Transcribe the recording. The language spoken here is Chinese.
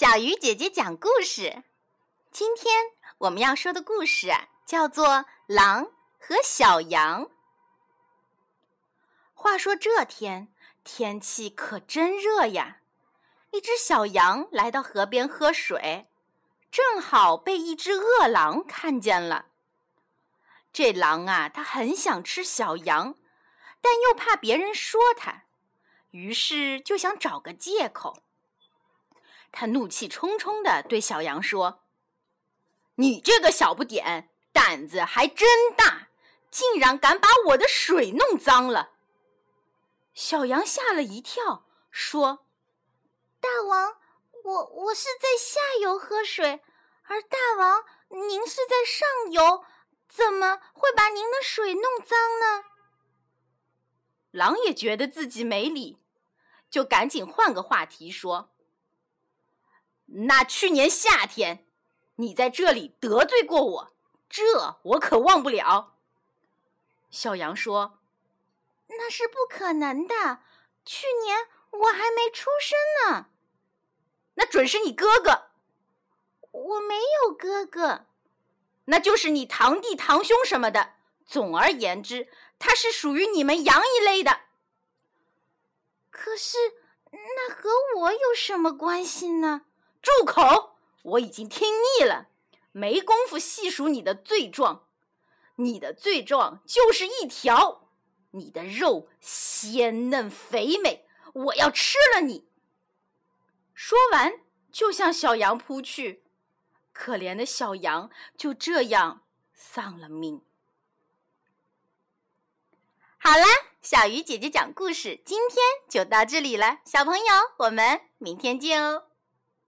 小鱼姐姐讲故事。今天我们要说的故事叫做《狼和小羊》。话说这天天气可真热呀！一只小羊来到河边喝水，正好被一只饿狼看见了。这狼啊，它很想吃小羊，但又怕别人说它，于是就想找个借口。他怒气冲冲地对小羊说：“你这个小不点，胆子还真大，竟然敢把我的水弄脏了！”小羊吓了一跳，说：“大王，我我是在下游喝水，而大王您是在上游，怎么会把您的水弄脏呢？”狼也觉得自己没理，就赶紧换个话题说。那去年夏天，你在这里得罪过我，这我可忘不了。小羊说：“那是不可能的，去年我还没出生呢。”那准是你哥哥。我没有哥哥，那就是你堂弟、堂兄什么的。总而言之，他是属于你们羊一类的。可是，那和我有什么关系呢？住口！我已经听腻了，没工夫细数你的罪状。你的罪状就是一条：你的肉鲜嫩肥美，我要吃了你。说完，就向小羊扑去。可怜的小羊就这样丧了命。好了，小鱼姐姐讲故事，今天就到这里了。小朋友，我们明天见哦。